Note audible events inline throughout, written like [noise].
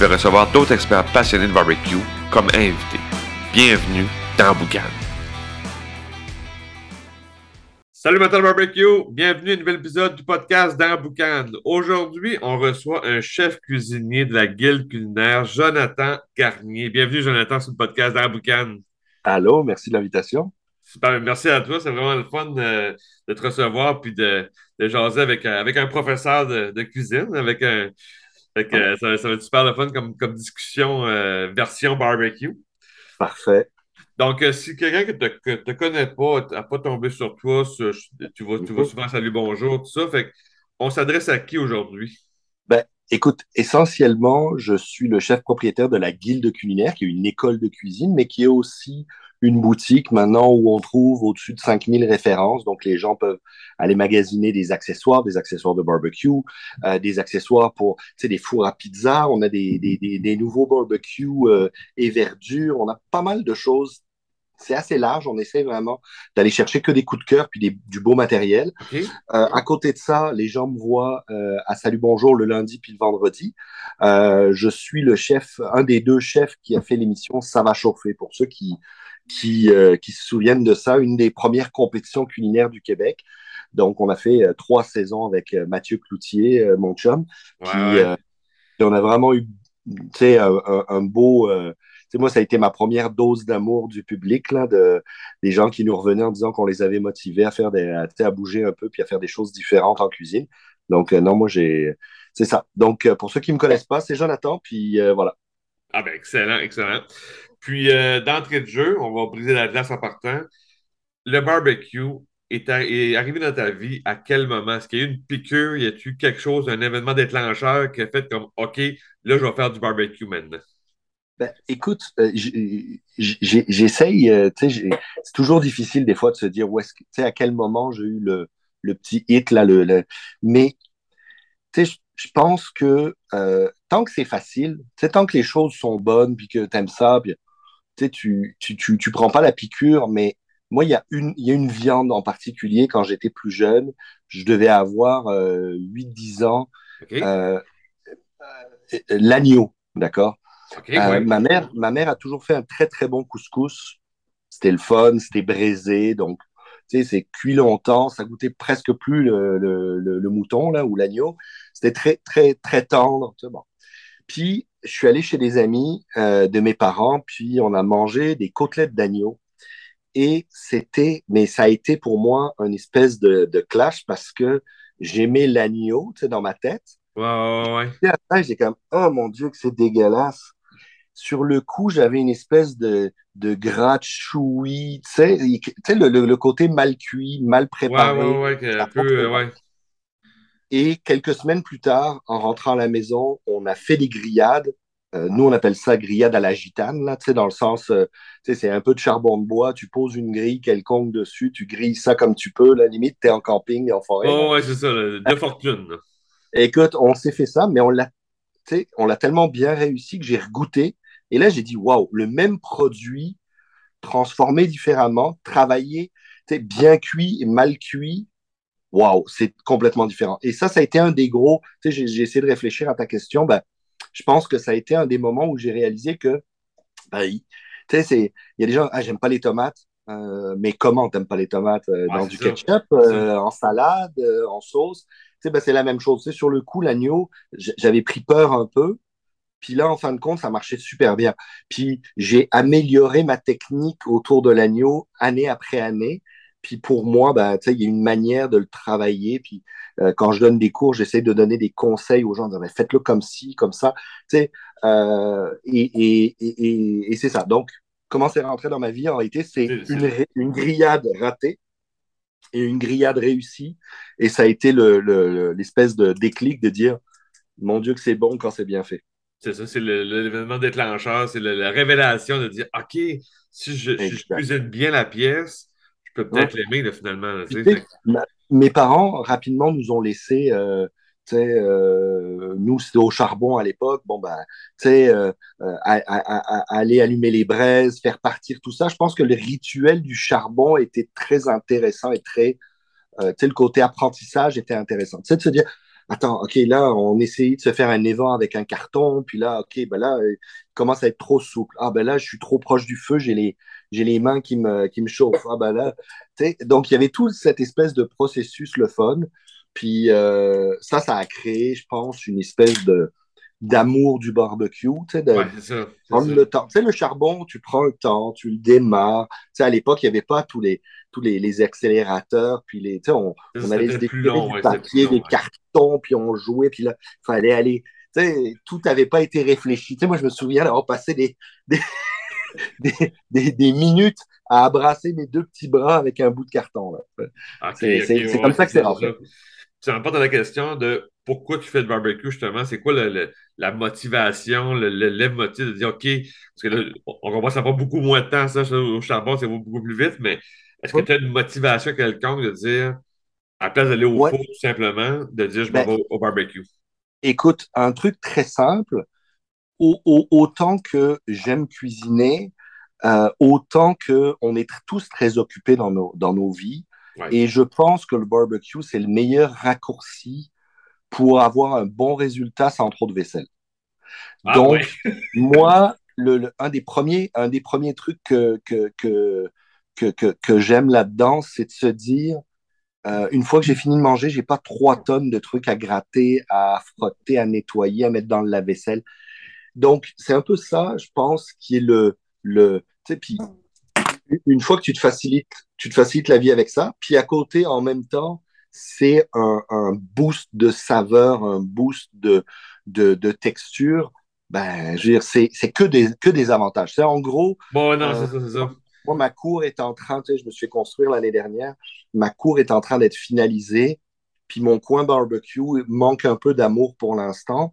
vais recevoir d'autres experts passionnés de barbecue comme invités. Bienvenue dans Boucan. Salut Matin Barbecue, bienvenue à un nouvel épisode du podcast dans Boucan. Aujourd'hui, on reçoit un chef cuisinier de la Guilde culinaire, Jonathan Garnier. Bienvenue Jonathan sur le podcast dans Boucan. Allô, merci de l'invitation. Super, merci à toi. C'est vraiment le fun de, te recevoir puis de, de jaser avec, avec un professeur de, de cuisine, avec un, fait ça, va être super le fun comme, comme discussion euh, version barbecue. Parfait. Donc, euh, si quelqu'un que ne te connaît pas n'a pas tombé sur toi, tu, vas, tu vas souvent salut, bonjour, tout ça. Fait on s'adresse à qui aujourd'hui? Écoute, essentiellement, je suis le chef propriétaire de la Guilde culinaire, qui est une école de cuisine, mais qui est aussi une boutique maintenant où on trouve au-dessus de 5000 références. Donc, les gens peuvent aller magasiner des accessoires, des accessoires de barbecue, euh, des accessoires pour, tu sais, des fours à pizza. On a des, des, des, des nouveaux barbecues euh, et verdure. On a pas mal de choses. C'est assez large. On essaie vraiment d'aller chercher que des coups de cœur puis des, du beau matériel. Euh, à côté de ça, les gens me voient euh, à Salut Bonjour le lundi puis le vendredi. Euh, je suis le chef, un des deux chefs qui a fait l'émission Ça va chauffer. Pour ceux qui qui, qui, se souviennent de ça, une des premières compétitions culinaires du Québec. Donc, on a fait trois saisons avec Mathieu Cloutier, mon chum. Puis, on a vraiment eu un, un, beau. Moi, ça a été ma première dose d'amour du public, là, de, des gens qui nous revenaient en disant qu'on les avait motivés à faire des, à, bouger un peu puis à faire des choses différentes en cuisine. Donc, non, moi, j'ai. C'est ça. Donc, pour ceux qui ne me connaissent pas, c'est Jonathan, puis voilà. Ah ben, excellent, excellent. Puis, euh, d'entrée de jeu, on va briser la glace en partant. Le barbecue est, arrivé dans ta vie à quel moment? Est-ce qu'il y a eu une piqûre? Y a-tu quelque chose, un événement déclencheur qui a fait comme OK, là, je vais faire du barbecue maintenant? Ben, écoute, euh, j'essaye, euh, c'est toujours difficile des fois de se dire où est-ce que, à quel moment j'ai eu le, le, petit hit, là, le, mais je pense que tant que c'est facile, tant que les choses sont bonnes, puis que tu aimes ça, puis tu, tu, tu, tu, prends pas la piqûre, mais moi, il y, a une, y a une viande en particulier, quand j'étais plus jeune, je devais avoir 8-10 euh, ans, euh, euh, l'agneau, d'accord? Ma, mère, ma mère a toujours fait un très, très bon couscous. C'était le fun, c'était braisé, donc, tu sais, c'est cuit longtemps, ça goûtait presque plus le, le, le, mouton, là, ou l'agneau. C'était très, très, très tendre, tu sais, bon. Puis, je suis allé chez des amis euh, de mes parents, puis on a mangé des côtelettes d'agneau. Et c'était, mais ça a été pour moi une espèce de, de clash parce que j'aimais l'agneau, tu sais, dans ma tête. Ouais, ouais, ouais. après, j'ai comme, oh mon Dieu, que c'est dégueulasse. Sur le coup, j'avais une espèce de, de gras choui, tu sais, le, le, côté mal cuit, mal préparé. Ouais, ouais, ouais, un peu, ouais. Et quelques semaines plus tard, en rentrant à la maison, on a fait des grillades. Euh, nous, on appelle ça grillade à la gitane, là, tu sais, dans le sens, euh, tu sais, c'est un peu de charbon de bois, tu poses une grille quelconque dessus, tu grilles ça comme tu peux, la limite, tu es en camping, en forêt. Oh, ouais, c'est ça, de fortune. Écoute, on s'est fait ça, mais on l'a, on l'a tellement bien réussi que j'ai regoûté. Et là, j'ai dit, waouh, le même produit transformé différemment, travaillé, bien cuit et mal cuit, waouh, c'est complètement différent. Et ça, ça a été un des gros, sais, j'ai essayé de réfléchir à ta question, ben, je pense que ça a été un des moments où j'ai réalisé que, ben, il y a des gens, ah, j'aime pas les tomates, euh, mais comment t'aimes pas les tomates euh, dans du ketchup, euh, en salade, en sauce, ben, c'est la même chose. Tu sais, sur le coup, l'agneau, j'avais pris peur un peu, puis là, en fin de compte, ça marchait super bien. Puis j'ai amélioré ma technique autour de l'agneau année après année. Puis pour moi, ben, il y a une manière de le travailler. Puis euh, quand je donne des cours, j'essaie de donner des conseils aux gens. Faites-le comme ci, comme ça. Euh, et, et, et, et c'est ça. Donc, comment c'est rentré dans ma vie, en réalité, c'est une, une, grillade ratée et une grillade réussie. Et ça a été l'espèce le, de déclic de dire, mon Dieu, que c'est bon quand c'est bien fait. C'est ça, c'est l'événement déclencheur, c'est la révélation de dire OK, si je, cuisine bien la pièce, je peux peut-être l'aimer finalement. mes parents, rapidement, nous ont laissé. Euh, euh, nous, c'était au charbon à l'époque. Bon, ben, euh, euh aller allumer les braises, faire partir tout ça. Je pense que le rituel du charbon était très intéressant et très. Euh, le côté apprentissage était intéressant. Tu de se dire, attends, OK, là, on essayait de se faire un évent avec un carton, puis là, OK, ben là, il commence à être trop souple. Ah, ben là, je suis trop proche du feu, j'ai les, j'ai les mains qui me, qui me chauffent. Ah, ben là, donc, il y avait tout cette espèce de processus, le fun. Puis euh, ça, ça a créé, je pense, une espèce de d'amour du barbecue, tu sais, de prendre le temps. Tu sais, le charbon, tu prends le temps, tu le démarres. Tu sais, à l'époque, il n'y avait pas tous les, tous les, les accélérateurs, puis les, on, on allait se découper du papier, des cartons, puis on jouait, puis là, il fallait aller, tout n'avait pas été réfléchi. Moi, je me souviens d'avoir passé des, [laughs] des, des, des, minutes à abrasser mes deux petits bras avec un bout de carton. c'est comme ça que c'est rentré. Ça pas dans la question de pourquoi tu fais le barbecue, justement. C'est quoi la motivation, le, le, motif de dire, OK, parce que là, on comprend que ça prend beaucoup moins de temps, ça, au charbon, ça va beaucoup plus vite, mais est-ce que tu as une motivation quelconque de dire, à la place d'aller au four, tout simplement, de dire, je m'en ben, vais au, barbecue? Écoute, un truc très simple, autant que j'aime cuisiner, euh, autant qu'on est tous très occupés dans nos, dans nos vies. Et je pense que le barbecue, c'est le meilleur raccourci pour avoir un bon résultat sans trop de vaisselle. Ah Donc, [laughs] moi, le, un, des premiers, un des premiers trucs que, que, que, que, que j'aime là-dedans, c'est de se dire, euh, une fois que j'ai fini de manger, j'ai pas trois tonnes de trucs à gratter, à frotter, à nettoyer, à mettre dans le lave-vaisselle. Donc, c'est un peu ça, je pense, qui est le. le tu sais, puis une fois que tu te facilites, tu te facilites la vie avec ça, puis à côté, en même temps, c'est un, un, boost de saveur, un boost de, de, de texture. Ben, je veux dire, c'est, c'est que des, que des avantages. C'est en gros. Bon, non, c'est ça, c'est ça. Ma cour est en train, tu je me suis fait construire l'année dernière. Ma cour est en train d'être finalisée. Puis mon coin barbecue manque un peu d'amour pour l'instant.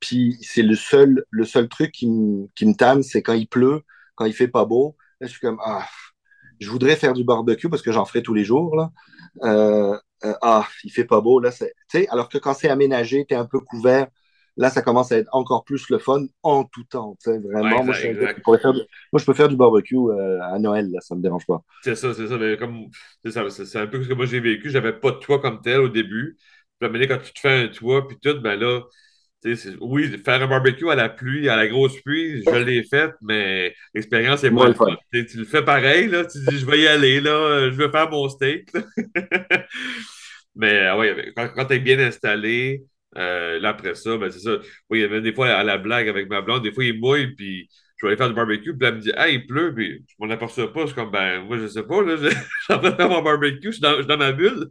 Puis c'est le seul, truc qui, qui me tanne, c'est quand il pleut, quand il fait pas beau. Là, je suis comme, ah, je voudrais faire du barbecue parce que j'en ferai tous les jours. Là. Euh, euh, ah, il fait pas beau. Là, alors que quand c'est aménagé, tu es un peu couvert. Là, ça commence à être encore plus le fun en tout temps. Vraiment, moi, je peux faire du barbecue euh, à Noël, là, ça me dérange pas. C'est ça, c'est ça. Mais comme, c'est, un peu ce que moi j'ai vécu. J'avais pas de toit comme tel au début. Puis, quand tu te fais un toit, puis tout, ben là, oui, faire un barbecue à la pluie, à la grosse pluie, je l'ai fait, mais l'expérience est moins fun. Tu le fais pareil, là, tu dis je vais y aller, là, je vais faire mon steak. [laughs] mais ah oui, quand, tu es bien installé, euh, là après ça, ben c'est ça. Oui, il y avait des fois à la blague avec ma blonde, des fois il mouille, puis je vais aller faire du barbecue, puis elle me dit Ah, il pleut, puis je m'en aperçois pas. Je suis comme ben moi je sais pas, là, [laughs] je, suis en train de faire mon barbecue, je suis dans, ma bulle.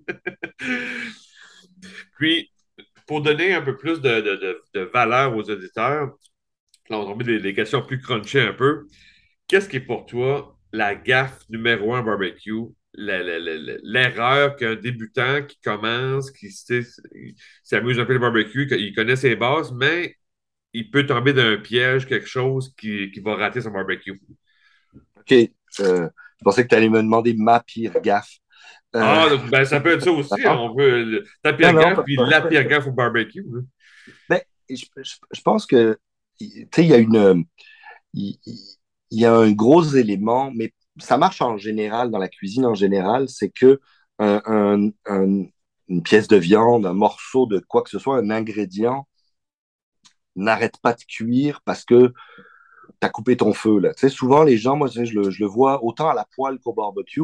[laughs] puis pour donner un peu plus de, valeur aux auditeurs, là, on va tomber des, questions plus crunchy un peu. Qu'est-ce qui est pour toi la gaffe numéro un barbecue? L'erreur qu'un débutant qui commence, qui s'amuse un peu le barbecue, il connaît ses bases, mais il peut tomber dans un piège, quelque chose qui, va rater son barbecue. OK. Euh, je pensais que tu allais me demander ma pire gaffe. Ah, euh, ben, ça peut être ça [laughs] aussi. On veut ta pire gaffe puis la pire gaffe au barbecue. Ben, je, je, pense que, tu sais, il y a une. Il, y a un gros élément, mais ça marche en général, dans la cuisine en général, c'est que un, un, une pièce de viande, un morceau de quoi que ce soit, un ingrédient, n'arrête pas de cuire parce que tu as coupé ton feu. Là. Tu sais, souvent, les gens, moi, je le, je le vois autant à la poêle qu'au barbecue.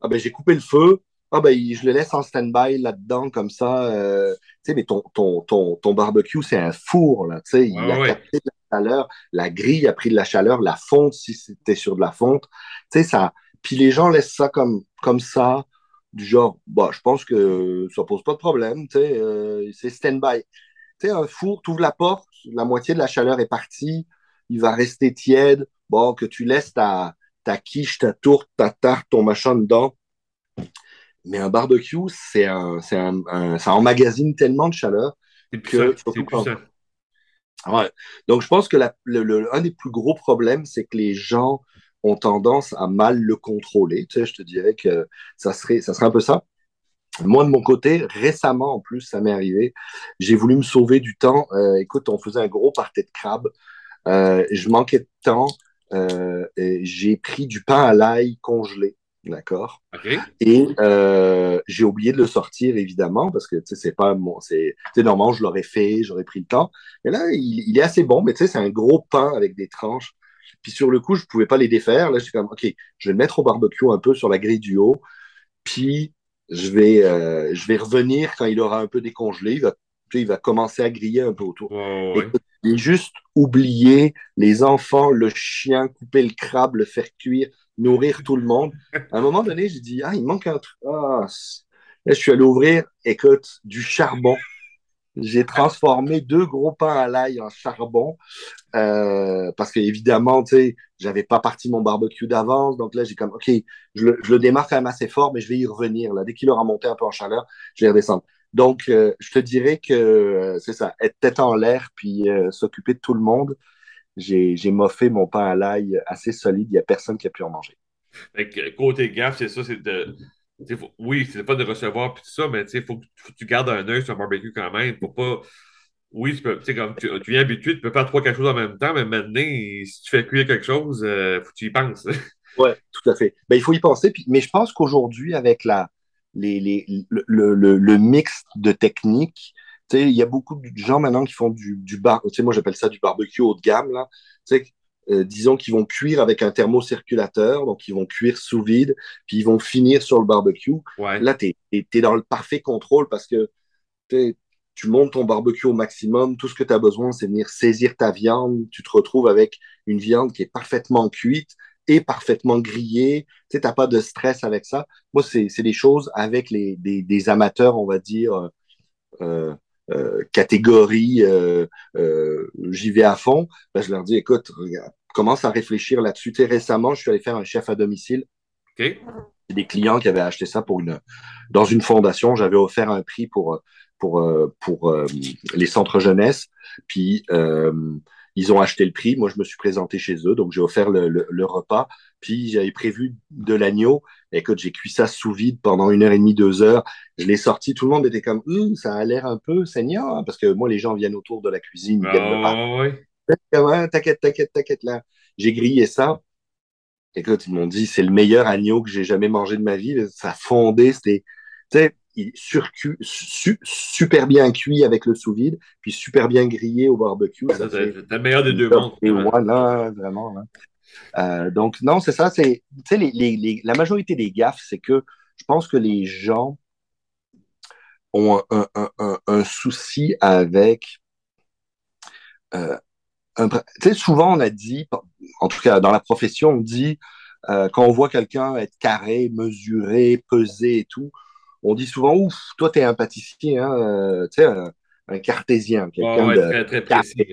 Ah ben, j'ai coupé le feu, ah ben, je le laisse en stand-by là-dedans, comme ça. Euh, tu sais, mais ton, ton, ton, ton barbecue, c'est un four, là. Tu sais, il a capté la chaleur, la grille a pris de la chaleur, la fonte, si c'était sur de la fonte. Tu sais, ça. Puis les gens laissent ça comme, comme ça, du genre, bah, je pense que ça pose pas de problème, tu sais, euh, c'est stand-by. Tu sais, un four, tu ouvres la porte, la moitié de la chaleur est partie, il va rester tiède. Bon, que tu laisses ta, ta quiche, ta tourte, ta tarte, ton machin dedans mais un barbecue, c'est un, c'est un, ça emmagasine tellement de chaleur que. C'est Donc, je pense que la, des plus gros problèmes, c'est que les gens ont tendance à mal le contrôler. Tu sais, je te dirais que ça serait, ça serait un peu ça. Moi, de mon côté, récemment, en plus, ça m'est arrivé, j'ai voulu me sauver du temps. Euh, écoute, on faisait un gros party de crabe. Euh, je manquais de temps. Euh, j'ai pris du pain à l'ail congelé. D'accord. Et euh, j'ai oublié de le sortir, évidemment, parce que c'est pas mon. C'est normalement, je l'aurais fait, j'aurais pris le temps. Mais là, il, il est assez bon, mais tu sais, c'est un gros pain avec des tranches. Puis sur le coup, je pouvais pas les défaire. Là, j'ai comme, OK, je vais le mettre au barbecue un peu sur la grille du haut. Puis je vais, euh, je vais revenir quand il aura un peu décongelé. Il va, il va commencer à griller un peu autour. Ouais. Écoute, j'ai juste oublié les enfants, le chien, couper le crabe, le faire cuire, nourrir tout le monde. À un moment donné, j'ai dit, ah, il manque un truc. Ah, là, je suis allé ouvrir, écoute, du charbon. J'ai transformé deux gros pains à l'ail en charbon euh, parce que évidemment, tu sais, j'avais pas parti mon barbecue d'avance. Donc là, j'ai comme, OK, je le, je le démarre quand même assez fort, mais je vais y revenir. Là. Dès qu'il aura monté un peu en chaleur, je vais redescendre. Donc, euh, je te dirais que euh, c'est ça, être tête en l'air puis s'occuper de tout le monde. J'ai, j'ai moffé mon pain à l'ail assez solide. Il n'y a personne qui a pu en manger. Fait que, côté gaffe, c'est ça, c'est de. faut- oui, c'est pas de recevoir puis tout ça, mais tu sais, faut, que faut que tu gardes un œil sur un barbecue quand même. Faut pas. Oui, tu peux, comme tu, tu viens habitué, tu peux faire trois, quatre choses en même temps, mais maintenant, si tu fais cuire quelque chose, euh, faut que tu y penses. [laughs] Ouais, tout à fait. Ben, il faut y penser. Puis, mais je pense qu'aujourd'hui, avec la, les, les, le, le, le- le mix de techniques, tu sais, il y a beaucoup de gens maintenant qui font du, du bar. Tu sais, moi, j'appelle ça du barbecue haut de gamme, là. Tu sais, euh, disons qu'ils vont cuire avec un thermocirculateur, donc ils vont cuire sous vide, puis ils vont finir sur le barbecue. Ouais. Là, tu es, dans le parfait contrôle parce que tu montes ton barbecue au maximum. Tout ce que tu as besoin, c'est venir saisir ta viande. Tu te retrouves avec une viande qui est parfaitement cuite et parfaitement grillée. Tu n'as pas de stress avec ça. Moi, c'est c'est des choses avec les, des, des amateurs, on va dire, euh, euh, catégorie euh, euh, j'y vais à fond. Ben, je leur dis, écoute, regarde, commence à réfléchir là-dessus. Tu sais, récemment, je suis allé faire un chef à domicile OK. des clients qui avaient acheté ça pour une, dans une fondation. J'avais offert un prix pour, pour, euh, pour euh, les centres jeunesse. Puis, euh, ils ont acheté le prix. Moi, je me suis présenté chez eux. Donc, j'ai offert le, le, le repas. Puis, j'avais prévu de l'agneau. Écoute, j'ai cuit ça sous vide pendant une heure et demie, deux heures. Je l'ai sorti. Tout le monde était comme, Hum, ça a l'air un peu saignant. hein, parce que moi, les gens viennent autour de la cuisine. Ils parler. Ah. Ouais, t'inquiète, t'inquiète, t'inquiète là. J'ai grillé ça. Écoute, ils m'ont dit, c'est le meilleur agneau que j'ai jamais mangé de ma vie. Ça fondait, c'était, tu sais, il surcu, su, super bien cuit avec le sous-vide, puis super bien grillé au barbecue. Ça, Ça c'est fait c'est le meilleur des deux mondes. et voilà, vraiment. là. Euh, donc, non, c'est ça. C'est, tu sais, les, les, les- la majorité des gaffes, c'est que je pense que les gens ont un, un, un, un souci avec. euh, un- tu sais, souvent, on a dit, en tout cas dans la profession, on dit, euh, quand on voit quelqu'un être carré, mesuré, pesé et tout, on dit souvent, ouf, toi, t'es un pâtissier, hein, euh, tu sais, un, un cartésien, quelqu'un ouais, de très, précis.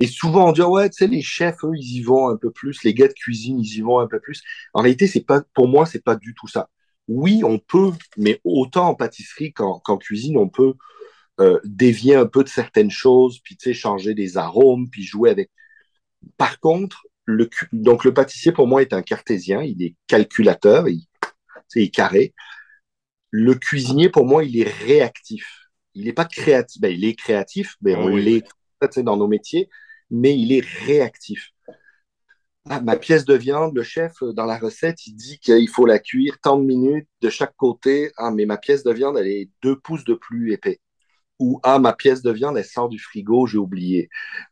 Et souvent, on dit, ouais, tu sais, les chefs, eux, ils y vont un peu plus, les gars de cuisine, ils y vont un peu plus. En réalité, c'est pas, pour moi, c'est pas du tout ça. Oui, on peut, mais autant en pâtisserie qu'en cuisine, on peut euh, dévier un peu de certaines choses, puis tu sais, changer des arômes, puis jouer avec. Par contre, le, donc le pâtissier, pour moi, est un cartésien, il est calculateur, tu il est carré. Le cuisinier, pour moi, il est réactif. Il n'est pas créatif. Ben, il est créatif, mais Ah on oui. l'est dans nos métiers, mais il est réactif. Ah, ma pièce de viande, le chef, euh, dans la recette, il dit qu'il faut la cuire tant de minutes de chaque côté. Ah, mais ma pièce de viande, elle est deux pouces de plus épais. Ou, ah, ma pièce de viande, elle sort du frigo, j'ai oublié.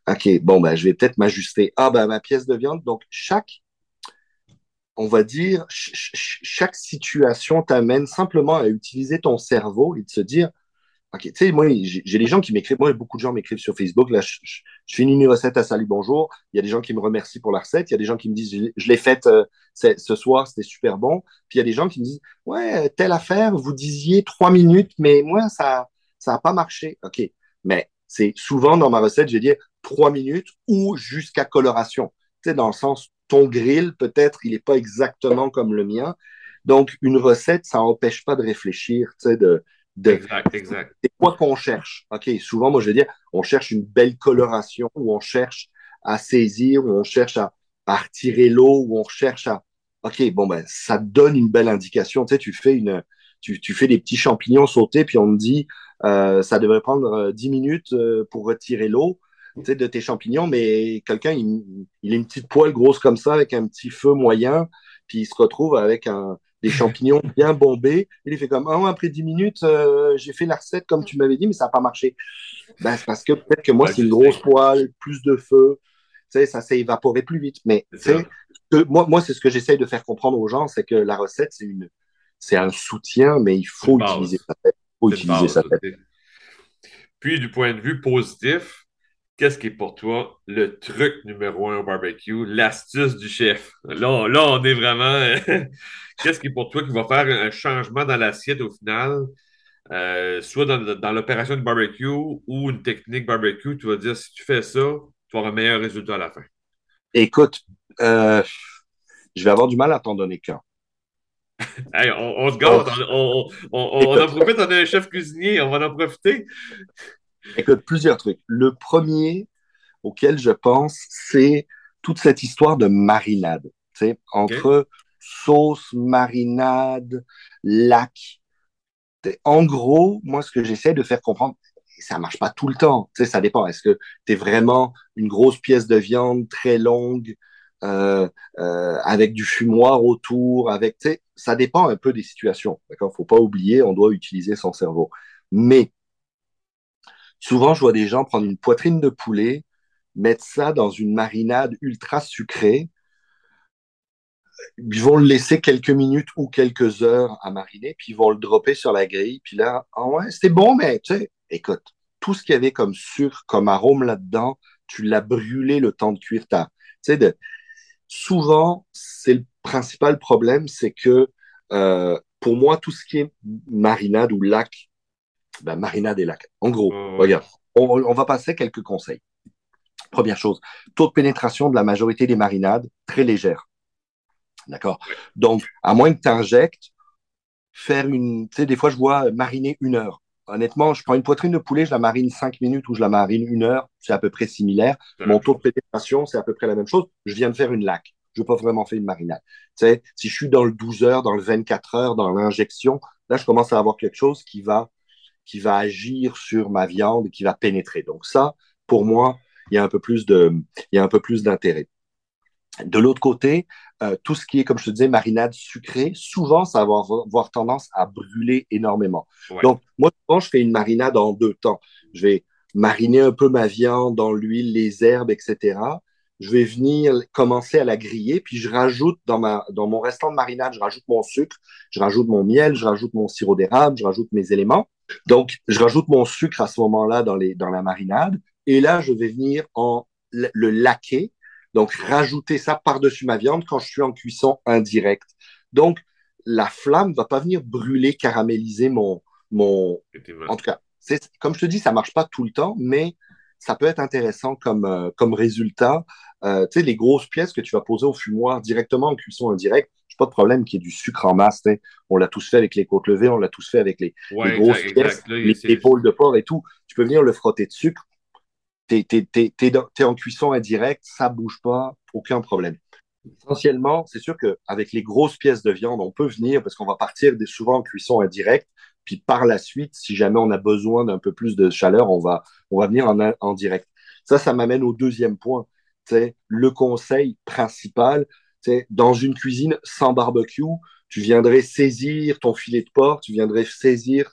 OK, bon, ben, je vais peut-être m'ajuster. Ah, ben, ma pièce de viande. Donc, chaque, on va dire, ch- ch- chaque situation t'amène simplement à utiliser ton cerveau et de se dire, OK, tu sais, moi, j'ai des gens qui m'écrivent, moi, beaucoup de gens m'écrivent sur Facebook, là, je, finis une recette à Salut Bonjour, il y a des gens qui me remercient pour la recette, il y a des gens qui me disent, je, l'ai faite euh, c'est- ce soir, c'était super bon, puis il y a des gens qui me disent, ouais, telle affaire, vous disiez trois minutes, mais moi, ça ça n'a pas marché. OK, mais c'est souvent dans ma recette, je vais dire trois minutes ou jusqu'à coloration. Sais, dans le sens, ton grill, peut-être, il n'est pas exactement comme le mien. Donc, une recette, ça n'empêche pas de réfléchir, tu sais, de De, exact, exact. C'est quoi qu'on cherche? OK, souvent, moi, je veux dire, on cherche une belle coloration, ou on cherche à saisir, ou on cherche à, à retirer l'eau, ou on cherche à... OK, bon, ben, ça donne une belle indication. Tu sais, tu fais une... Tu, tu fais des petits champignons sautés, puis on me dit, euh, ça devrait prendre 10 minutes pour retirer l'eau de tes champignons, mais quelqu'un, il, il, a une petite poêle grosse comme ça, avec un petit feu moyen, puis il se retrouve avec un, des [laughs] champignons bien bombés. Il fait comme, ah, après 10 minutes, euh, j'ai fait la recette comme tu m'avais dit, mais ça n'a pas marché. Ben, c'est parce que peut-être que moi, c'est une grosse poêle, plus de feu, ça s'est évaporé plus vite. Mais que, moi, moi c'est ce que j'essaye de faire comprendre aux gens, c'est que la recette, c'est une c'est un soutien, mais il faut utiliser sa tête. Il faut utiliser sa tête. Puis, du point de vue positif, qu'est-ce qui est pour toi le truc numéro un au barbecue, l'astuce du chef? Là, là on est vraiment. [laughs] qu'est-ce qui est pour toi qui va faire un changement dans l'assiette au final? Euh, soit dans, l'opération du barbecue ou une technique barbecue, tu vas dire si tu fais ça, tu vas avoir un meilleur résultat à la fin. Écoute, euh, je vais avoir du mal à t'en donner qu'un. [laughs] on, se garde, on, on, en profite, on a un chef cuisinier, on va en profiter. Écoute, plusieurs trucs. Le premier auquel je pense, c'est toute cette histoire de marinade. Entre sauce, marinade, lac. En gros, moi, ce que j'essaie de faire comprendre, ça marche pas tout le temps. ça dépend. Est-ce que tu es vraiment une grosse pièce de viande très longue euh, euh, avec du fumoir autour, avec, ça dépend un peu des situations. D'accord, faut pas oublier, on doit utiliser son cerveau. Mais Souvent, je vois des gens prendre une poitrine de poulet, mettre ça dans une marinade ultra sucrée. Ils vont le laisser quelques minutes ou quelques heures à mariner, puis ils vont le dropper sur la grille. Puis là, ah ouais, c'était bon, mais écoute, tout ce qu'il y avait comme sucre, comme arôme là-dedans, tu l'as brûlé le temps de cuire. Tu souvent, c'est le principal problème, c'est que euh, pour moi, tout ce qui est marinade ou lac, marinade et lac. En gros, regarde, on, va passer quelques conseils. Première chose, taux de pénétration de la majorité des marinades, très légère. D'accord? Donc, à moins que tu injectes, faire une. Tu sais, des fois, je vois mariner une heure. Honnêtement, je prends une poitrine de poulet, je la marine cinq minutes ou je la marine une heure, c'est à peu près similaire. Mon taux de pénétration, c'est à peu près la même chose. Je viens de faire une lac. Je n'ai pas vraiment fait une marinade. Tu sais, si je suis dans le 12 heures, dans le 24 heures, dans l'injection, là, je commence à avoir quelque chose qui va qui va agir sur ma viande qui va pénétrer. Donc ça, pour moi, il y a un peu plus de, il y a un peu plus d'intérêt. De l'autre côté, euh, tout ce qui est, comme je te disais, marinade sucrée, souvent, ça va avoir, tendance à brûler énormément. Donc, moi, souvent, je fais une marinade en deux temps. Je vais mariner un peu ma viande dans l'huile, les herbes, etc. Je vais venir commencer à la griller, puis je rajoute dans, ma, dans mon restant de marinade, je rajoute mon sucre, je rajoute mon miel, je rajoute mon sirop d'érable, je rajoute mes éléments. Donc, je rajoute mon sucre à ce moment-là dans, les, dans la marinade. Et là, je vais venir en le laquer. Donc, rajouter ça par-dessus ma viande quand je suis en cuisson indirecte. Donc, la flamme va pas venir brûler, caraméliser mon, mon, en tout cas, comme je te dis, ça marche pas tout le temps, mais ça peut être intéressant comme, euh, comme résultat. Euh, tu sais, les grosses pièces que tu vas poser au fumoir directement en cuisson indirecte, pas de problème qu'il y ait du sucre en masse. On l'a tous fait avec les côtes levées, on l'a tous fait avec les, grosses pièces, les épaules de porc et tout. Tu peux venir le frotter de sucre. Tu es, en cuisson indirecte, ça bouge pas, aucun problème. Essentiellement, c'est sûr qu'avec les grosses pièces de viande, on peut venir, parce qu'on va partir souvent en cuisson indirecte, puis par la suite, si jamais on a besoin d'un peu plus de chaleur, on va, on va venir en, en direct. Ça, ça m'amène au deuxième point. Le conseil principal, dans une cuisine sans barbecue, tu viendrais saisir ton filet de porc, tu viendrais saisir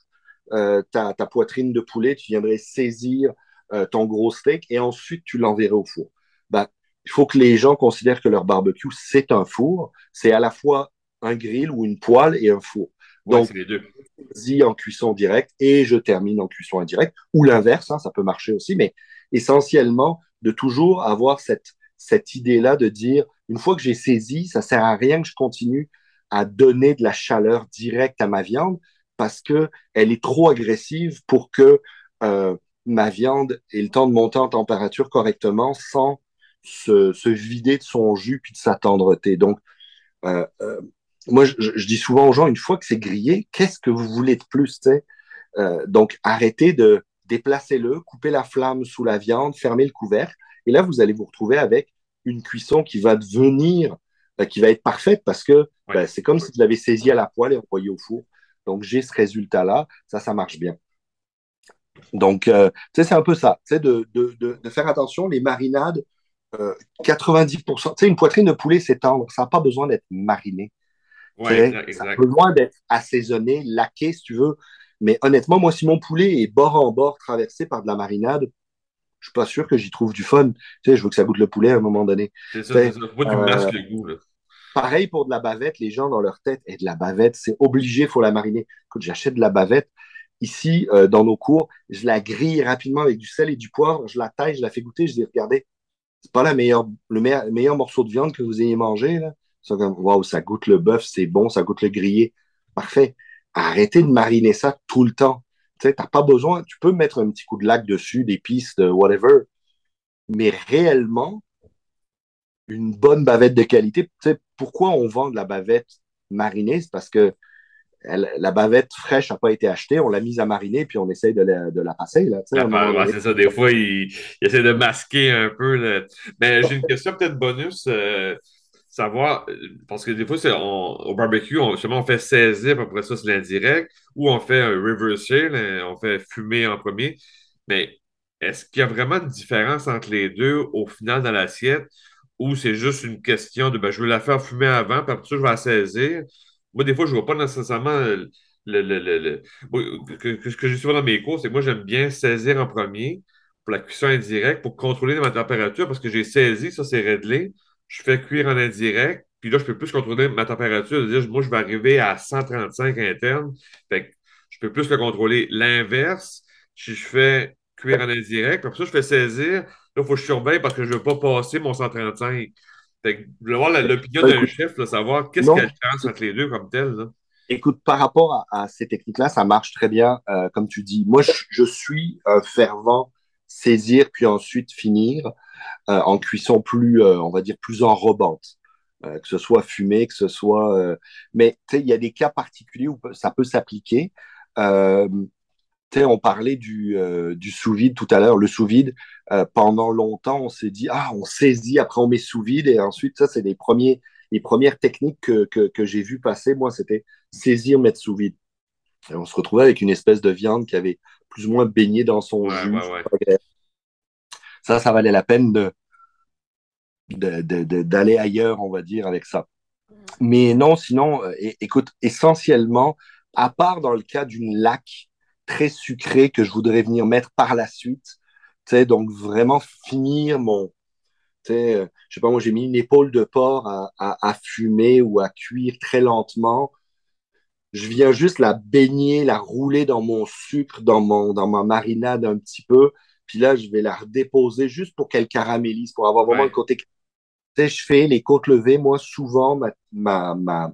euh, ta, poitrine de poulet, tu viendrais saisir euh, ton gros steak et ensuite tu l'enverrais au four. Ben, il faut que les gens considèrent que leur barbecue, c'est un four. C'est à la fois un grill ou une poêle et un four. Donc, les deux. en cuisson directe et je termine en cuisson indirecte, ou l'inverse, hein, ça peut marcher aussi, mais essentiellement de toujours avoir cette, cette idée-là de dire, une fois que j'ai saisi, ça sert à rien que je continue à donner de la chaleur directe à ma viande parce que elle est trop agressive pour que euh, ma viande ait le temps de monter en température correctement sans se, vider de son jus puis de sa tendreté. Donc, euh, euh, moi, je, dis souvent aux gens, une fois que c'est grillé, qu'est-ce que vous voulez de plus? Donc, arrêtez de déplacer le couper la flamme sous la viande, fermer le couvercle. Et là, vous allez vous retrouver avec une cuisson qui va devenir, euh, qui va être parfaite parce que Ouais. ben, c'est comme si vous l'avez saisi à la poêle et envoyé au four. Donc, j'ai ce résultat-là. Ça, ça marche bien. Donc, euh, tu sais, c'est un peu ça. Tu sais, de, de, de, de faire attention, les marinades, euh, 90%, tu sais, une poitrine de poulet, c'est tendre. Ça n'a pas besoin d'être mariné. Tu Ouais, exact, ça a besoin d'être assaisonné, laqué, si tu veux. Mais honnêtement, moi, si mon poulet est bord en bord traversé par de la marinade, je suis pas sûr que j'y trouve du fun. Tu sais, je veux que ça goûte le poulet à un moment donné. C'est ça, c'est ça. Faut pas que tu euh, masques le goût, là. pareil pour de la bavette, les gens dans leur tête, et de la bavette, c'est obligé, il faut la mariner. Écoute, j'achète de la bavette. Ici, euh, dans nos cours, je la grille rapidement avec du sel et du poivre, je la taille, je la fais goûter, je dis, regardez, c'est pas la meilleure, le meilleur, meilleur morceau de viande que vous ayez mangé, là. C'est comme, waouh, ça goûte le bœuf, c'est bon, ça goûte le grillé. Parfait. Arrêtez de mariner ça tout le temps. Tu sais, t'as pas besoin, tu peux mettre un petit coup de lac dessus, d'épices, de whatever. Mais réellement, une bonne bavette de qualité, tu sais, pourquoi on vend de la bavette marinée? C'est parce que elle- la bavette fraîche n'a pas été achetée, on l'a mise à mariner, puis on essaye de la, de la passer, là. Ah, c'est ça, des fois, il, il essaie de masquer un peu. Mais j'ai une [laughs] question peut-être bonus. euh, savoir, euh, parce que des fois, au barbecue, on, on fait saisir, après ça, c'est l'indirect, ou on fait un reversal, hein, on fait fumer en premier. Mais est-ce qu'il y a vraiment une différence entre les deux au final dans l'assiette, ou c'est juste une question de ben, je veux la faire fumer avant, puis après ça, je vais la saisir? Moi, des fois, je ne vois pas nécessairement le, le, le, le- que, ce que j'ai souvent dans mes cours, c'est que moi, j'aime bien saisir en premier pour la cuisson indirecte, pour contrôler ma température, parce que j'ai saisi, ça, c'est réglé. Je fais cuire en indirect, puis là, je peux plus contrôler ma température. C'est-à-dire, moi, je vais arriver à 135 interne. Fait que je peux plus le contrôler. L'inverse, si je fais cuire en indirect, après ça, je fais saisir. Là, il faut que je surveille parce que je ne veux pas passer mon 135. Fait que, je voulais voir la- l'opinion d'un chef, là, savoir qu'est-ce non, qu'il y a de différence entre les deux comme tel. Là. Écoute, par rapport à, à ces techniques-là, ça marche très bien, euh, comme tu dis. Moi, je, je suis un fervent saisir puis ensuite finir en cuisson plus, euh, on va dire, plus enrobante. Euh, que ce soit fumé, que ce soit... euh, Mais il y a des cas particuliers où ça peut s'appliquer. Euh, on parlait du, euh, du sous-vide tout à l'heure. Le sous-vide, euh, pendant longtemps, on s'est dit, ah, on saisit, après on met sous-vide. Et ensuite, ça, c'est les, premiers, les premières techniques que, que, que j'ai vues passer. Moi, c'était saisir, mettre sous-vide. Et on se retrouvait avec une espèce de viande qui avait plus ou moins baigné dans son Ouais, jus. ouais, ouais. Ça, ça valait la peine de, d'aller ailleurs, on va dire, avec ça. Mais non, sinon, euh, écoute, essentiellement, à part dans le cas d'une laque très sucrée que je voudrais venir mettre par la suite, tu sais, donc vraiment finir mon, tu sais, euh, je sais pas, moi j'ai mis une épaule de porc à, à, à fumer ou à cuire très lentement. Je viens juste la baigner, la rouler dans mon sucre, dans mon, dans ma marinade un petit peu. Puis là, je vais la redéposer juste pour qu'elle caramélise, pour avoir vraiment Ouais. le côté tu sais, je fais les côtes levées, moi, souvent, ma, ma, ma,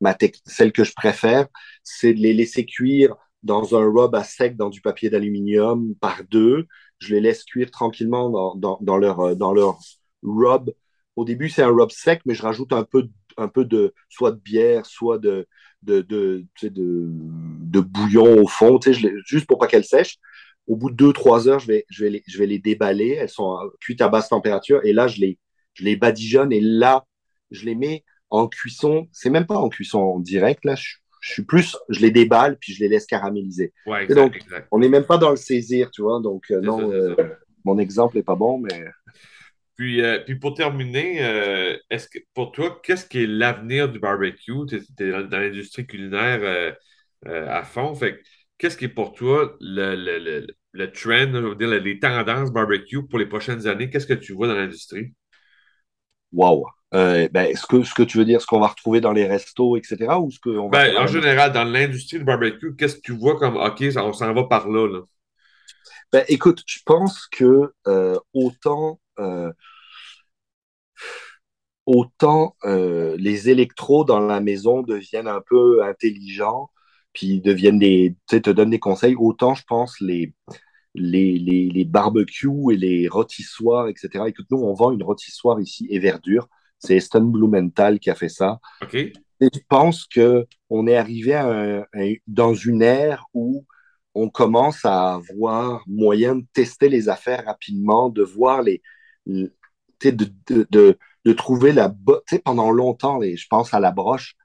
ma celle que je préfère, c'est de les laisser cuire dans un rub à sec, dans du papier d'aluminium par deux. Je les laisse cuire tranquillement dans, dans, dans leur, euh, dans leur rub. Au début, c'est un rub sec, mais je rajoute un peu, un peu de, soit de bière, soit de, de, de, de, de bouillon au fond, tu sais, je juste pour pas qu'elles sèchent. Au bout de deux, trois heures, je vais, je vais les, je vais les déballer. Elles sont euh, cuites à basse température. Et là, je les, je les badigeonne et là, je les mets en cuisson. C'est même pas en cuisson directe, là. Je, je suis plus, je les déballe puis je les laisse caraméliser. Ouais, Et exact, donc, exact. on n'est même pas dans le saisir, tu vois. Donc, euh, non, euh, mon exemple est pas bon, mais [laughs] Puis, euh, puis pour terminer, euh, est-ce que pour toi, qu'est-ce qui est l'avenir du barbecue? Tu es, dans, dans l'industrie culinaire euh, à fond. Fait qu'est-ce qui est pour toi le, le, le, le trend, je veux dire, les tendances barbecue pour les prochaines années? Qu'est-ce que tu vois dans l'industrie? waouh. Euh, ben, ce que, ce que tu veux dire, ce qu'on va retrouver dans les restos, etc., ou ce qu'on va Ben, en général, dans l'industrie du barbecue, qu'est-ce que tu vois comme OK, on s'en va par là, là? Ben, écoute, je pense que euh, autant, euh, autant les électros dans la maison deviennent un peu intelligents, puis deviennent des, tu sais, te donnent des conseils, autant je pense les, les, les, les barbecues et les rôtissoirs, etc. Écoute, nous, on vend une rôtissoire ici, et verdure. C'est Eston Blumenthal qui a fait ça. OK? Et je pense que on est arrivé à un- à- dans une ère où on commence à avoir moyen de tester les affaires rapidement, de voir les, de, de, de, de, trouver la bonne. Tu sais, pendant longtemps, les, je pense à la broche,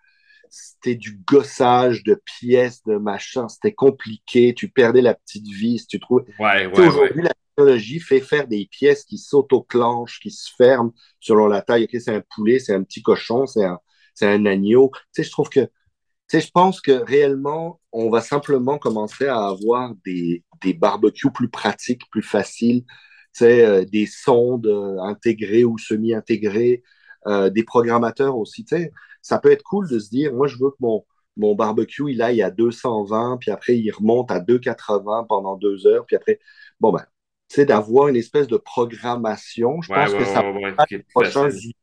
c'était du gossage de pièces, de machin, c'était compliqué, tu perdais la petite vis, tu trouves. Ouais, ouais, Aujourd'hui, la technologie fait faire des pièces qui s'autoclenchent, qui se ferment selon la taille. OK, c'est un poulet, c'est un petit cochon, c'est un, c'est un agneau. Tu sais, je trouve que tu sais, je pense que réellement, on va simplement commencer à avoir des, des barbecues plus pratiques, plus faciles, tu sais, euh, des sondes euh, intégrées ou semi-intégrées, euh, des programmateurs aussi. Tu sais, ça peut être cool de se dire, moi, je veux que mon, mon barbecue, il aille à 220, puis après, il remonte à 280 pendant deux heures, puis après, bon, ben, tu sais, d'avoir une espèce de programmation. Je Ouais, pense ouais, que ça va ouais, être ok, les prochains outils,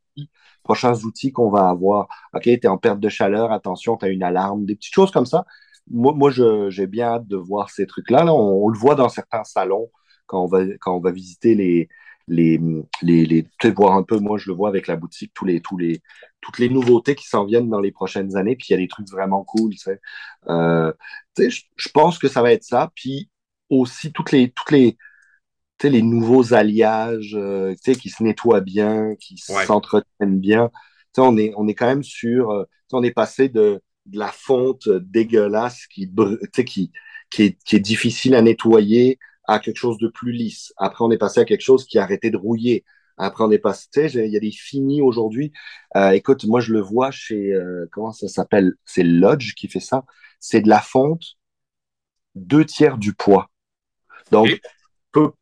prochains outils qu'on va avoir. OK, tu es en perte de chaleur, attention, tu as une alarme, des petites choses comme ça. Moi, moi j'ai bien hâte de voir ces trucs-là. Là, on, on le voit dans certains salons quand on va, quand on va visiter les, les, les, les- tu sais, voir un peu, moi, je le vois avec la boutique, tous les, tous les, toutes les nouveautés qui s'en viennent dans les prochaines années. Puis il y a des trucs vraiment cool, tu sais. Euh, tu sais, je, pense que ça va être ça. Puis aussi, toutes les, toutes les, tu sais, les nouveaux alliages, euh, tu sais, qui se nettoient bien, qui Ouais. s'entretiennent bien. Tu sais, on est, on est quand même sur, euh, tu sais, on est passé de, de la fonte dégueulasse qui, br- tu sais, qui, qui est, qui est difficile à nettoyer à quelque chose de plus lisse. Après, on est passé à quelque chose qui a arrêté de rouiller. Après, on est passé, tu sais, j'ai- il y a des finis aujourd'hui. Euh, écoute, moi, je le vois chez, euh, comment ça s'appelle? C'est Lodge qui fait ça. C'est de la fonte deux tiers du poids. Donc, peu-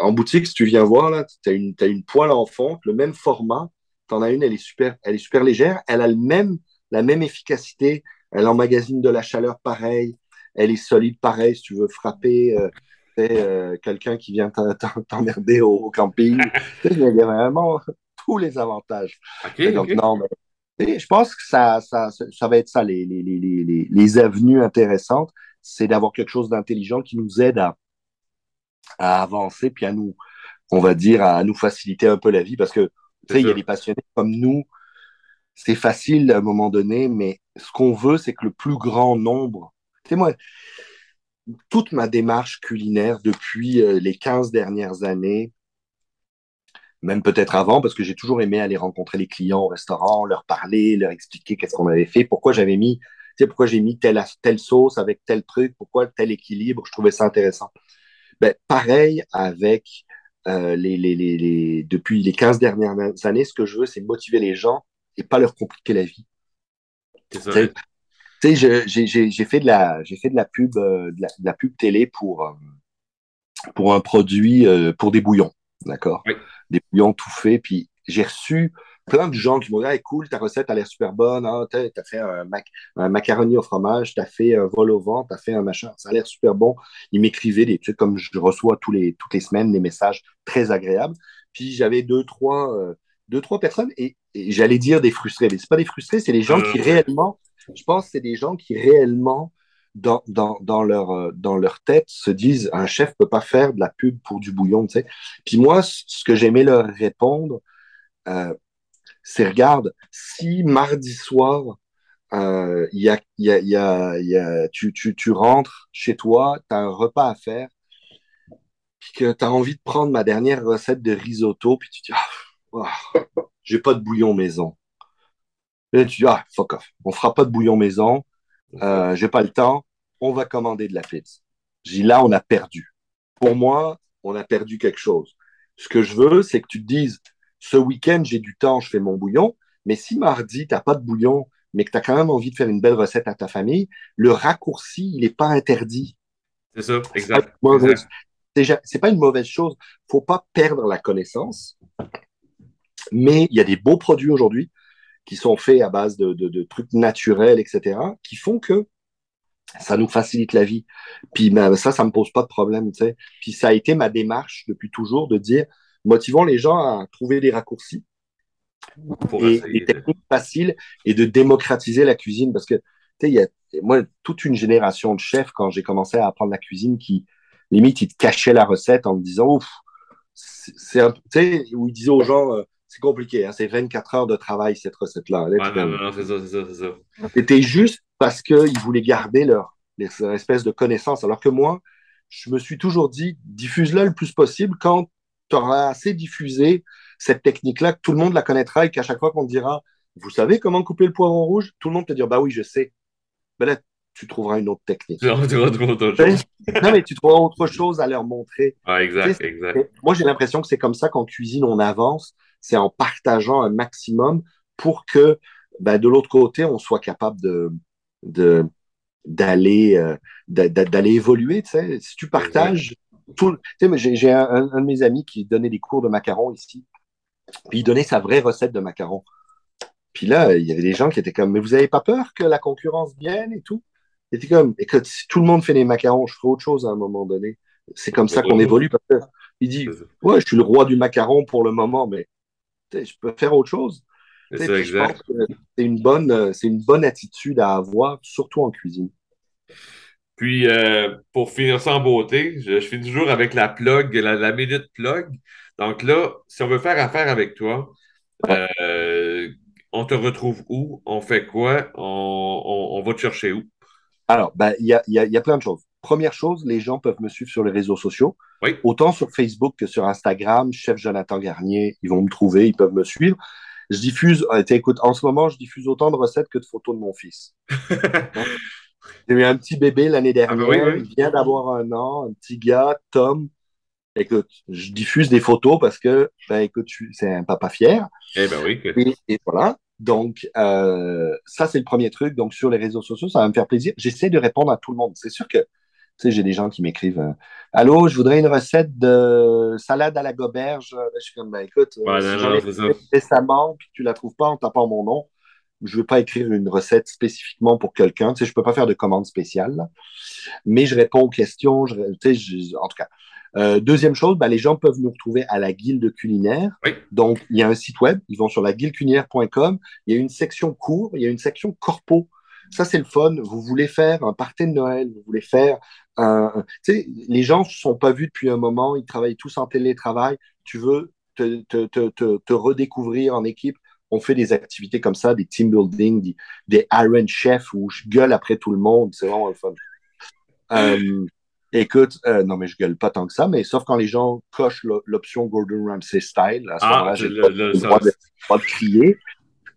en boutique, si tu viens voir, là, tu as une, t'as une poêle en fonte, le même format. Tu en as une, elle est super, elle est super légère. Elle a le même, la même efficacité. Elle emmagasine de la chaleur pareil. Elle est solide pareil si tu veux frapper euh, sais, euh, quelqu'un qui vient t'emmerder au, au camping. [laughs] Il y a vraiment tous les avantages. Donc, non, mais, je pense que ça, ça, ça va être ça, les, les, les, les, avenues intéressantes. C'est d'avoir quelque chose d'intelligent qui nous aide à, à avancer, puis à nous, on va dire, à nous faciliter un peu la vie, parce que, tu sais, il y a des passionnés comme nous, c'est facile à un moment donné, mais ce qu'on veut, c'est que le plus grand nombre, tu sais, moi, toute ma démarche culinaire depuis euh, les 15 dernières années, même peut-être avant, parce que j'ai toujours aimé aller rencontrer les clients au restaurant, leur parler, leur expliquer qu'est-ce qu'on avait fait, pourquoi j'avais mis, tu sais, pourquoi j'ai mis telle, telle sauce avec tel truc, pourquoi tel équilibre, je trouvais ça intéressant. Ben, pareil avec euh, les, les, les, les, depuis les 15 dernières années, ce que je veux, c'est motiver les gens et pas leur compliquer la vie. Tu sais, j'ai fait de la, j'ai fait de la pub, euh, de la, de la pub télé pour, euh, pour un produit, euh, pour des bouillons, d'accord? Oui. Des bouillons tout faits. Puis j'ai reçu plein de gens qui m'ont dit, cool, ta recette a l'air super bonne. Hein, t'as as fait un, mac un macaroni au fromage, t'as fait un vol au vent, t'as fait un machin. Ça a l'air super bon. Ils m'écrivaient des trucs comme je reçois tous les, toutes les semaines des messages très agréables. Puis j'avais deux, trois, deux, trois personnes et, et j'allais dire des frustrés. Mais c'est pas des frustrés, c'est des gens qui réellement, je pense, que c'est des gens qui réellement dans, euh, leur tête se disent un chef peut pas faire de la pub pour du bouillon, tu. Puis moi, ce que j'aimais leur répondre, euh, c'est regarde, si mardi soir, euh, y a, tu, rentres chez toi, tu as un repas à faire, puis que tu as envie de prendre ma dernière recette de risotto, puis tu te dis, ah, j'ai pas de bouillon maison. Et tu dis, ah, fuck off, on fera pas de bouillon maison, euh, j'ai pas le temps, on va commander de la pizza. J'ai là, on a perdu. Pour moi, on a perdu quelque chose. Ce que je veux, c'est que tu te dises, ce week-end, j'ai du temps, je fais mon bouillon, mais si mardi, tu n'as pas de bouillon, mais que tu as quand même envie de faire une belle recette à ta famille, le raccourci, il n'est pas interdit. C'est ça, exact. c'est pas une mauvaise chose. faut pas perdre la connaissance, mais il y a des beaux produits aujourd'hui qui sont faits à base de, de- de trucs naturels, etc., qui font que ça nous facilite la vie. Puis ben, ça, ça me pose pas de problème. Puis ça a été ma démarche depuis toujours de dire, motivons les gens à trouver des raccourcis Pour et des de- techniques faciles et de démocratiser la cuisine parce que tu sais, il y a moi toute une génération de chefs quand j'ai commencé à apprendre la cuisine qui limite ils te cachaient la recette en me disant ouf c'est c'est un- tu sais où ils disaient aux gens euh, c'est compliqué hein, c'est 24 heures de travail cette recette là Ouais, non, non, non, c'est ça, c'est ça, c'est ça. c'était juste parce qu'ils voulaient garder leur les espèces de connaissances. Alors que moi, je me suis toujours dit, diffuse-le le plus possible quand tu auras assez diffusé cette technique-là, que tout le monde la connaîtra et qu'à chaque fois qu'on te dira, vous savez comment couper le poivron rouge, tout le monde te dira, bah oui, je sais. Ben là, tu trouveras une autre technique. Tu trouveras autre chose. non, mais tu trouveras autre chose à leur montrer. Ah, exact, exact. Moi, j'ai l'impression que c'est comme ça qu'en cuisine, on avance. C'est en partageant un maximum pour que, ben, de l'autre côté, on soit capable de, de, d'aller euh, d'aller évoluer. Tu sais. Si tu partages tout, j'ai un, un, de mes amis qui donnait des cours de macarons ici, puis il donnait sa vraie recette de macarons. Puis là, il y avait des gens qui étaient comme, mais vous avez pas peur que la concurrence vienne et tout? Il était comme, écoute, si tout le monde fait des macarons, je ferai autre chose à un moment donné. C'est comme ça qu'on évolue. Parce que il dit, ouais, je suis le roi du macaron pour le moment, mais je peux faire autre chose. C'est une bonne, c'est une bonne attitude à avoir, surtout en cuisine. Puis, euh, pour finir ça en beauté, je, je, finis toujours avec la plug, la, la, minute plug. Donc là, si on veut faire affaire avec toi, euh, on te retrouve où? On fait quoi? On, on, on va te chercher où? Alors, ben, il y, a, y, a, y, a, plein de choses. Première chose, les gens peuvent me suivre sur les réseaux sociaux. Oui. Autant sur Facebook que sur Instagram, chef Jonathan Garnier, ils vont me trouver, ils peuvent me suivre. Je diffuse, euh, écoute, en ce moment, je diffuse autant de recettes que de photos de mon fils. [laughs] J'ai eu un petit bébé l'année dernière, ah ben oui, oui. il vient d'avoir un an, un petit gars, Tom. Écoute, je diffuse des photos parce que, ben écoute, c'est un papa fier. Eh ben oui. Et, et voilà. Donc, euh, ça, c'est le premier truc. Donc, sur les réseaux sociaux, ça va me faire plaisir. J'essaie de répondre à tout le monde. C'est sûr que, tu sais, j'ai des gens qui m'écrivent euh, Allô, je voudrais une recette de salade à la goberge. Je suis comme, ben écoute, ouais, si non, non, récemment, puis tu la trouves pas en tapant mon nom, je ne veux pas écrire une recette spécifiquement pour quelqu'un. Tu sais, je ne peux pas faire de commande spéciale, là. mais je réponds aux questions. Je, tu sais, je, en tout cas, euh, deuxième chose, ben, les gens peuvent nous retrouver à la guilde culinaire. Oui. Donc, il y a un site web, ils vont sur la guildeculinaire.com, il y a une section cours, il y a une section corpo. Ça, c'est le fun. Vous voulez faire un party de Noël, vous voulez faire un... Tu sais, les gens ne se sont pas vus depuis un moment, ils travaillent tous en télétravail. Tu veux te, te, te, te, te redécouvrir en équipe? On fait des activités comme ça, des team building, des, des Iron Chef où je gueule après tout le monde. C'est vraiment le fun. Euh, Écoute, euh, non, mais je gueule pas tant que ça, mais sauf quand les gens cochent l'option Gordon Ramsay style, à ce ah, moment-là, j'ai pas, le droit de crier.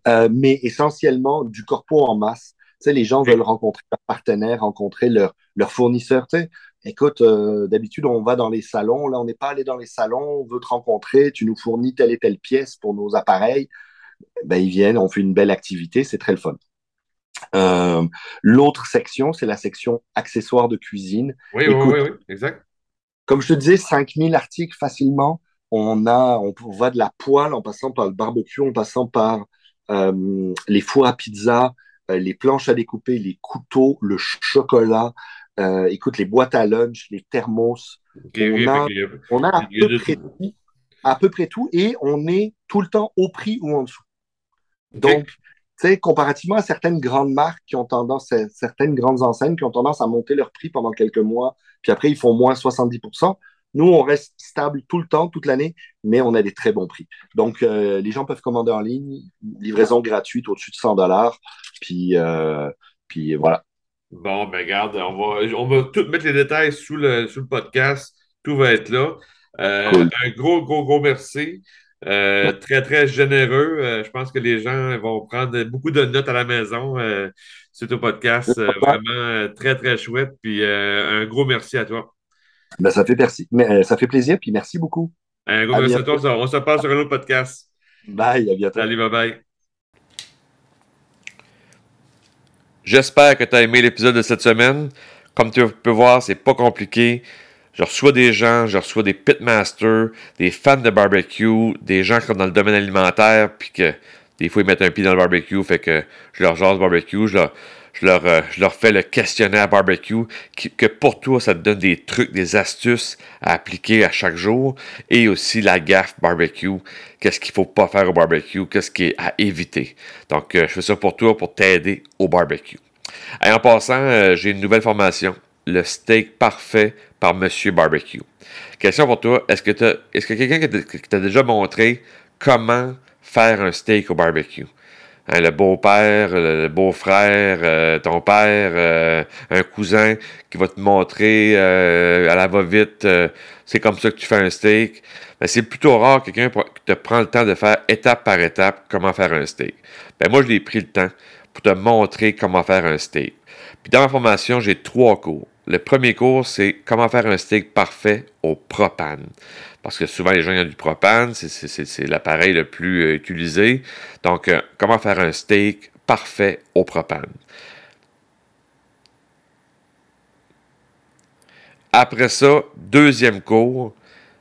Euh, mais essentiellement, du corpo en masse. Sais, les gens veulent rencontrer leurs partenaires, rencontrer leurs leur fournisseurs. Écoute, euh, d'habitude, on va dans les salons. Là, on n'est pas allé dans les salons, on veut te rencontrer, tu nous fournis telle et telle pièce pour nos appareils. Ben, ils viennent, on fait une belle activité, c'est très le fun. Euh, L'autre section, c'est la section accessoires de cuisine. Oui, Écoute, oui, oui, oui, exact. Comme je te disais, 5000 articles facilement. On, a, on, va de la poêle en passant par le barbecue, en passant par euh, les fours à pizza, les planches à découper, les couteaux, le chocolat, euh, écoute, les boîtes à lunch, les thermos. Okay, on, a, okay, on a à peu, près tout, à peu près tout et on est tout le temps au prix ou en dessous. Donc, comparativement à certaines grandes marques qui ont tendance, certaines grandes enseignes qui ont tendance à monter leur prix pendant quelques mois, puis après ils font moins 70%. Nous, on reste stable tout le temps, toute l'année, mais on a des très bons prix. Donc, euh, les gens peuvent commander en ligne, livraison gratuite au-dessus de 100 dollars, puis, euh, puis voilà. Bon, ben regarde, on va, on va tout mettre les détails sous le, sous le podcast. Tout va être là. Euh, cool. Un gros, gros, gros merci. Euh, très, très généreux. Euh, je pense que les gens vont prendre beaucoup de notes à la maison suite au podcast. Vraiment très, très chouette. Puis un gros merci à toi. Ben, ça, fait merci. Mais, ça fait plaisir. Puis merci beaucoup. Un gros merci à toi. On se parle sur un autre podcast. Bye. À bientôt. Salut, bye bye. J'espère que tu as aimé l'épisode de cette semaine. Comme tu peux voir, c'est pas compliqué. Je reçois des gens, je reçois des pitmasters, des fans de barbecue, des gens qui sont dans le domaine alimentaire, puis que des fois ils mettent un pied dans le barbecue, fait que je leur jase barbecue, je leur, je leur, euh, je leur fais le questionnaire barbecue, que pour toi ça te donne des trucs, des astuces à appliquer à chaque jour, et aussi la gaffe barbecue, qu'est-ce qu'il faut pas faire au barbecue, qu'est-ce qui est à éviter? Donc euh, je fais ça pour toi, pour t'aider au barbecue. Et en passant, euh, j'ai une nouvelle formation, le steak parfait par Monsieur Barbecue. Question pour toi, est-ce que, est-ce que quelqu'un qui t'a déjà montré comment faire un steak au barbecue? Hein, le beau-père, le, beau-frère, euh, ton père, euh, un cousin qui va te montrer à la va-vite, c'est comme ça que tu fais un steak. Mais c'est plutôt rare quelqu'un qui te prend le temps de faire étape par étape comment faire un steak. Ben moi, je l'ai pris le temps pour te montrer comment faire un steak. Puis dans ma formation, j'ai trois cours. Le premier cours, c'est comment faire un steak parfait au propane. Parce que souvent, les gens ont du propane, c'est l'appareil le plus euh, utilisé. Donc, euh, comment faire un steak parfait au propane? Après ça, deuxième cours,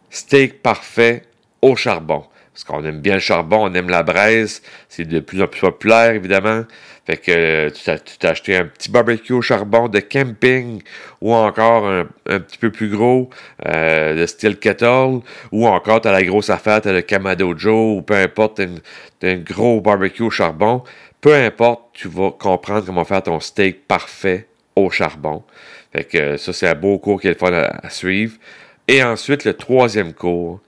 steak parfait au charbon. Parce qu'on aime bien le charbon, on aime la braise, c'est de plus en plus populaire, évidemment. Fait que euh, tu t'as un petit barbecue au charbon de camping ou encore un, petit peu plus gros euh, de style kettle ou encore tu as la grosse affaire, tu as le Kamado Joe ou peu importe, tu as, un gros barbecue au charbon. Peu importe, tu vas comprendre comment faire ton steak parfait au charbon. Fait que ça, c'est un beau cours qu'il faut à suivre. Et ensuite, le troisième cours,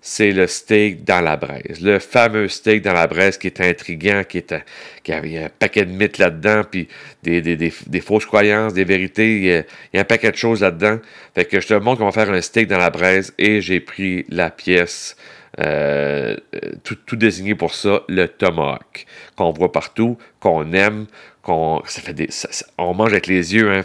c'est le steak dans la braise. Le fameux steak dans la braise qui est intriguant, qui, est, qui a, un paquet de mythes là-dedans, puis des, fausses croyances, des vérités. Il y, a, un paquet de choses là-dedans. Fait que je te montre comment faire un steak dans la braise et j'ai pris la pièce euh, tout, désigné pour ça, le tomahawk, qu'on voit partout, qu'on aime, qu'on ça fait des, on mange avec les yeux, hein,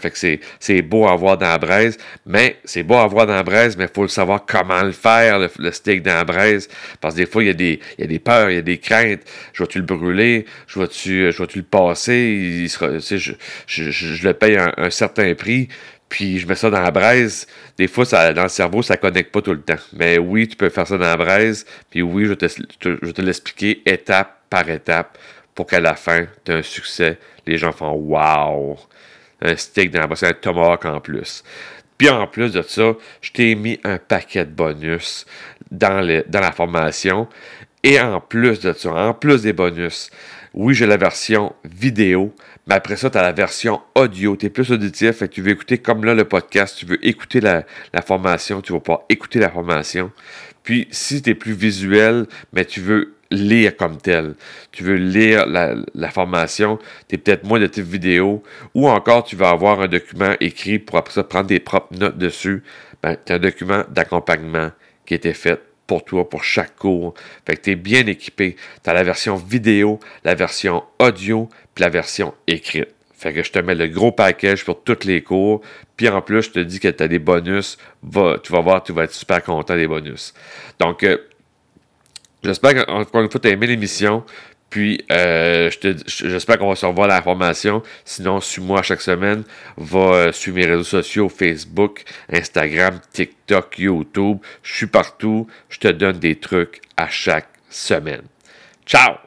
c'est, beau à voir dans la braise, mais c'est beau à voir dans la braise, mais il faut savoir comment le faire, le, steak dans la braise, parce que des fois, il y, a des, il y a des peurs, il y a des craintes, je vais-tu le brûler, je vais-tu, je vais-tu le passer, je, le paye un certain prix, puis je mets ça dans la braise. Des fois, dans le cerveau, ça ne connecte pas tout le temps. Mais oui, tu peux faire ça dans la braise. Puis oui, je vais te, l'expliquer étape par étape pour qu'à la fin, tu aies un succès. Les gens font Wow! Un steak dans la braise, un tomahawk en plus. Puis en plus de ça, je t'ai mis un paquet de bonus dans, dans la formation. Et en plus de ça, en plus des bonus, oui, j'ai la version vidéo mais après ça, tu as la version audio. Tu es plus auditif, et tu veux écouter comme là le podcast, tu veux écouter la, formation, tu vas pouvoir écouter la formation. Puis, si tu es plus visuel, mais tu veux lire comme tel, tu veux lire la, formation, tu es peut-être moins de type vidéo, ou encore tu vas avoir un document écrit pour après ça prendre des propres notes dessus. Ben, tu as un document d'accompagnement qui a été fait pour toi, pour chaque cours. Fait que tu es bien équipé. Tu as la version vidéo, la version audio, la version écrite. Fait que je te mets le gros package pour tous les cours. Puis en plus, je te dis que tu as des bonus. Va, tu vas voir, tu vas être super content des bonus. Donc, euh, j'espère qu'encore une fois, tu as aimé l'émission. Puis, euh, j'espère qu'on va se revoir à la formation. Sinon, suis-moi chaque semaine. Va euh, suivre mes réseaux sociaux, Facebook, Instagram, TikTok, YouTube. Je suis partout. Je te donne des trucs à chaque semaine. Ciao!